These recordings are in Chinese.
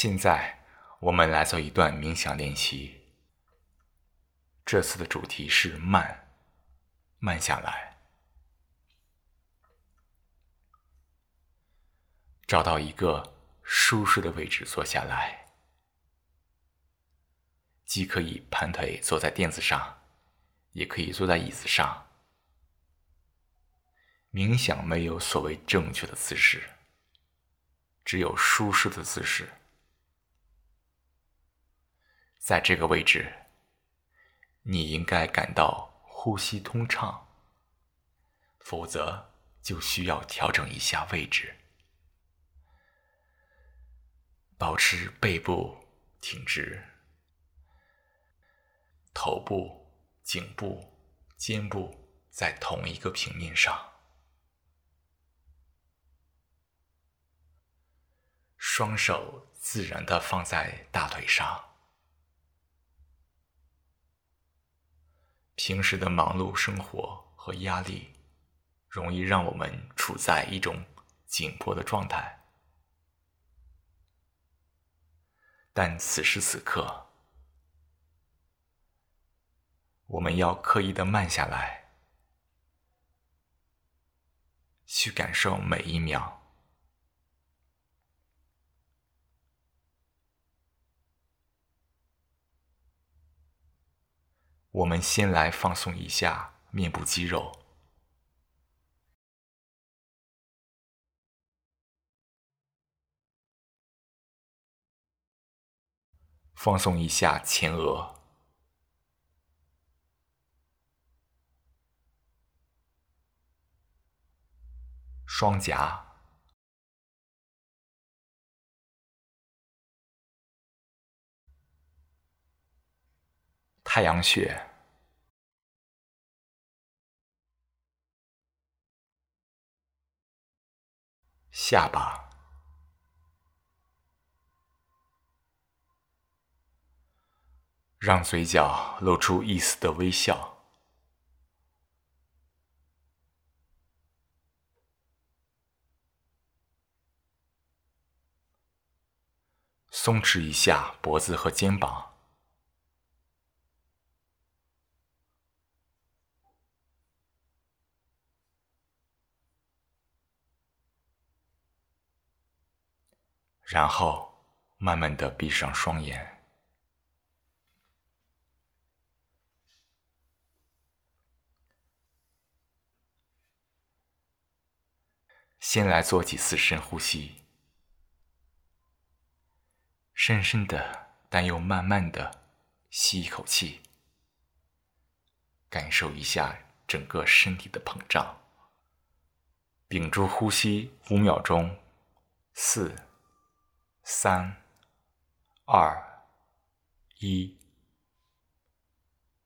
现在我们来做一段冥想练习。这次的主题是慢，慢下来，找到一个舒适的位置坐下来。既可以盘腿坐在垫子上，也可以坐在椅子上。冥想没有所谓正确的姿势，只有舒适的姿势。在这个位置，你应该感到呼吸通畅，否则就需要调整一下位置，保持背部挺直。头部、颈部、肩部在同一个平面上，双手自然的放在大腿上。平时的忙碌生活和压力，容易让我们处在一种紧迫的状态，但此时此刻。我们要刻意的慢下来，去感受每一秒。我们先来放松一下面部肌肉，放松一下前额。双颊、太阳穴、下巴，让嘴角露出一丝的微笑。松弛一下脖子和肩膀，然后慢慢的闭上双眼。先来做几次深呼吸。深深的，但又慢慢的吸一口气，感受一下整个身体的膨胀。屏住呼吸五秒钟，四、三、二、一，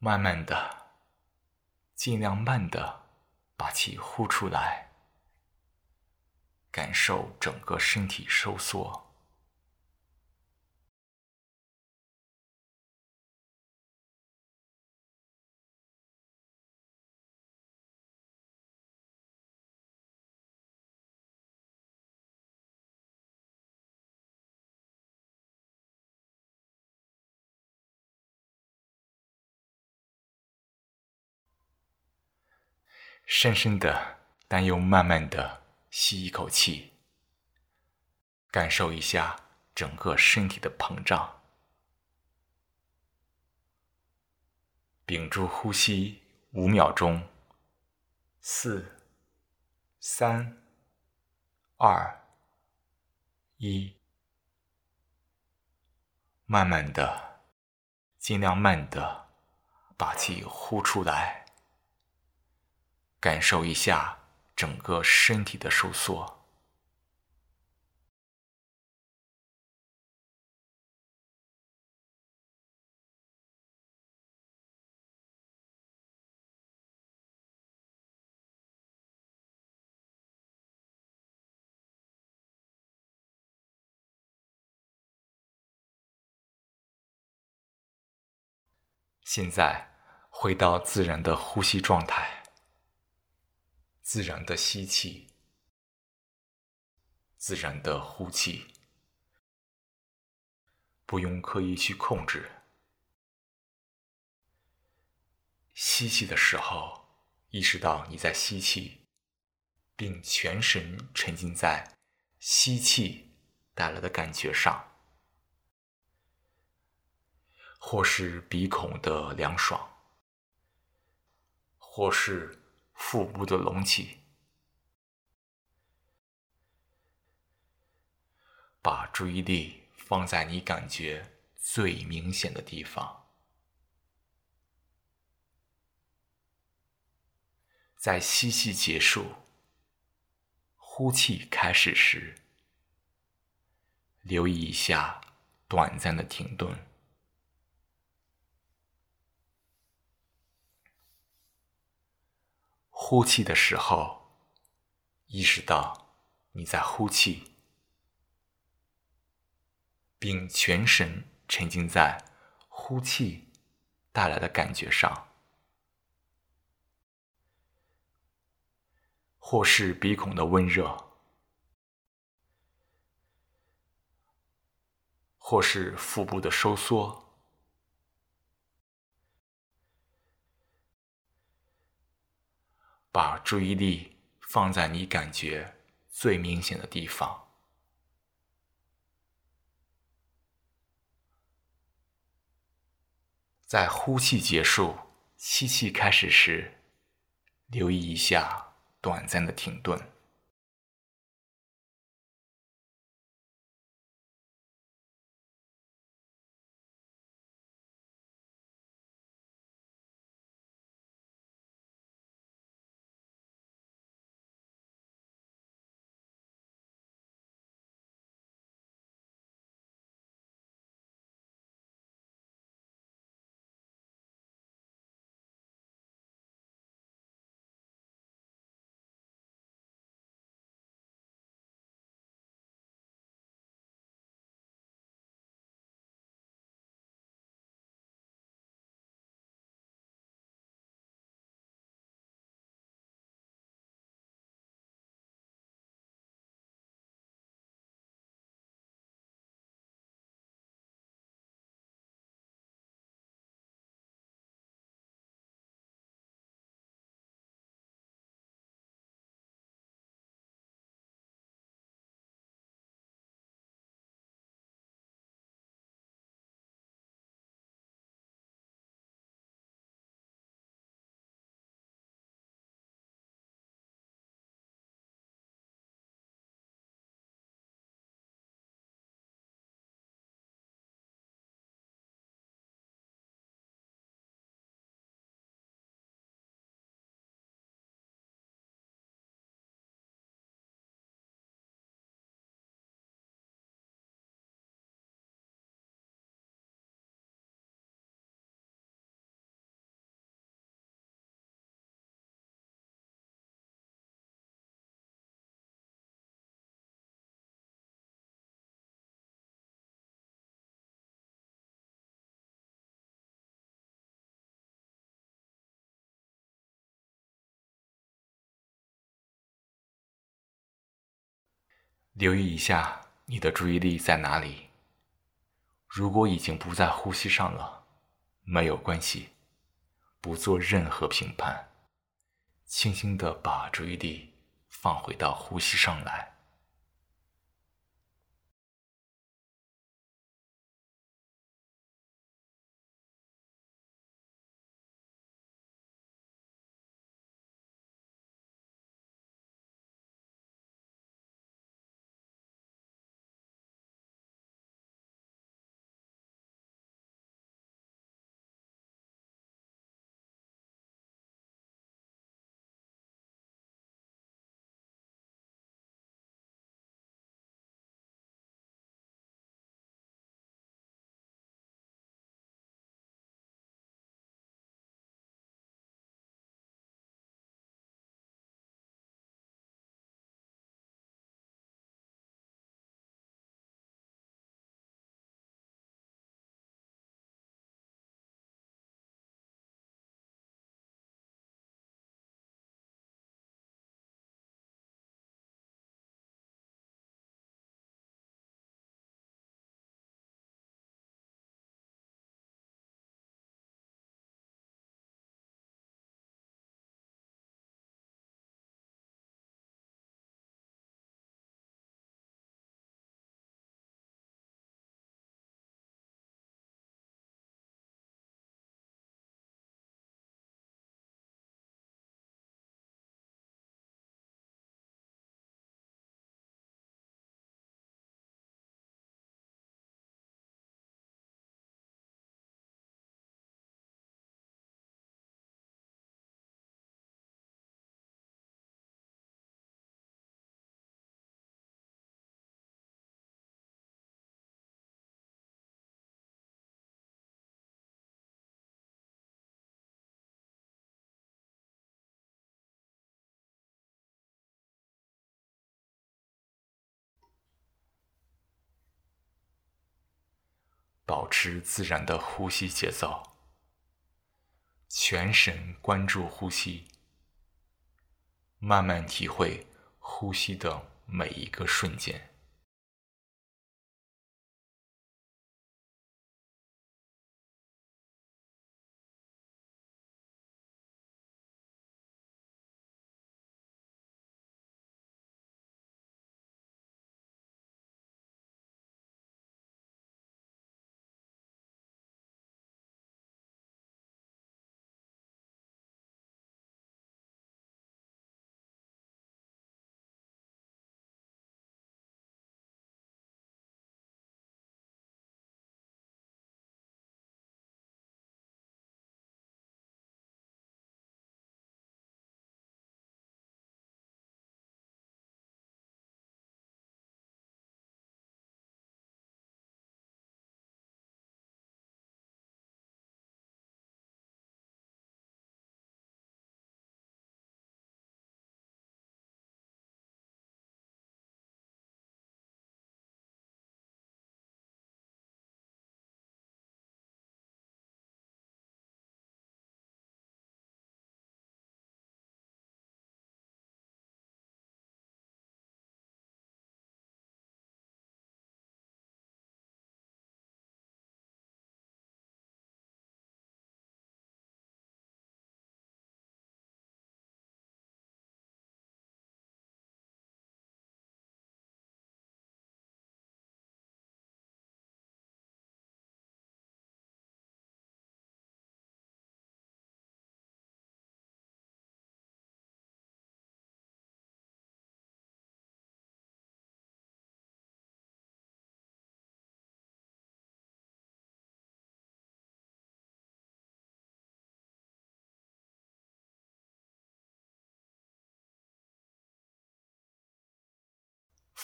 慢慢的，尽量慢的把气呼出来，感受整个身体收缩。深深的，但又慢慢的吸一口气，感受一下整个身体的膨胀。屏住呼吸五秒钟，四、三、二、一，慢慢的，尽量慢的把气呼出来。感受一下整个身体的收缩。现在回到自然的呼吸状态。自然的吸气，自然的呼气。不用刻意去控制。吸气的时候，意识到你在吸气，并全神沉浸在吸气带来的感觉上，或是鼻孔的凉爽，或是腹部的隆起。把注意力放在你感觉最明显的地方。在吸气结束、呼气开始时，留意一下短暂的停顿。呼气的时候，意识到你在呼气，并全神沉浸在呼气带来的感觉上。或是鼻孔的温热，或是腹部的收缩，把注意力放在你感觉最明显的地方。在呼气结束、吸气开始时，留意一下。短暂的停顿。留意一下你的注意力在哪里。如果已经不在呼吸上了，没有关系，不做任何评判，轻轻的把注意力放回到呼吸上来。保持自然的呼吸节奏，全神关注呼吸，慢慢体会呼吸的每一个瞬间。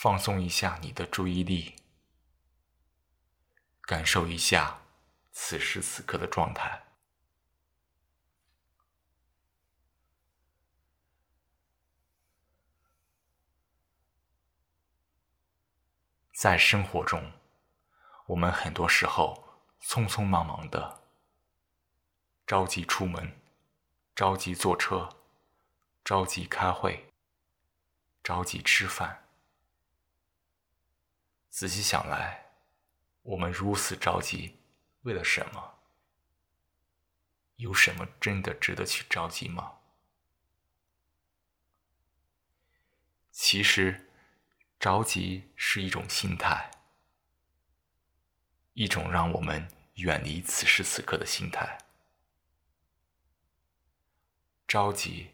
放松一下你的注意力，感受一下此时此刻的状态。在生活中，我们很多时候匆匆忙忙的，着急出门，着急坐车，着急开会，着急吃饭。仔细想来，我们如此着急，为了什么？有什么真的值得去着急吗？其实，着急是一种心态，一种让我们远离此时此刻的心态。着急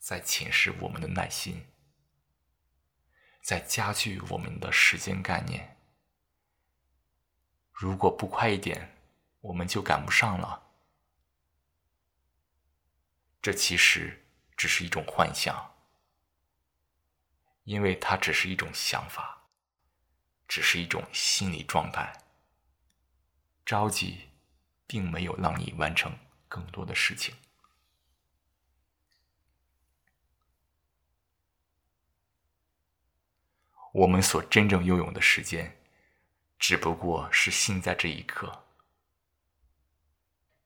在侵蚀我们的耐心。在加剧我们的时间概念。如果不快一点，我们就赶不上了。这其实只是一种幻想，因为它只是一种想法，只是一种心理状态。着急，并没有让你完成更多的事情。我们所真正拥有的时间，只不过是现在这一刻。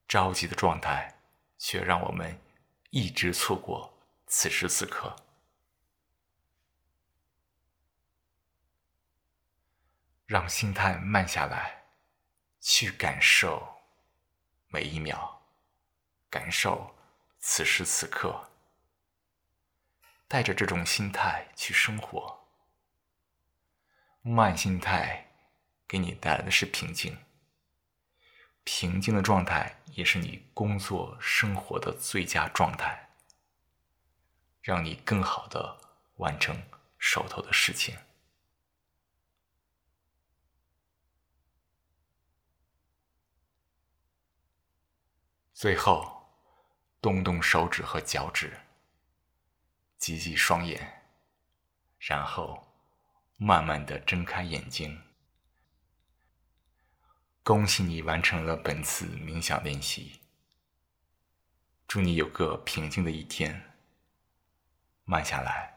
着急的状态，却让我们一直错过此时此刻。让心态慢下来，去感受每一秒，感受此时此刻。带着这种心态去生活。慢心态给你带来的是平静，平静的状态也是你工作生活的最佳状态，让你更好的完成手头的事情。最后，动动手指和脚趾，挤挤双眼，然后。慢慢的睁开眼睛，恭喜你完成了本次冥想练习。祝你有个平静的一天。慢下来。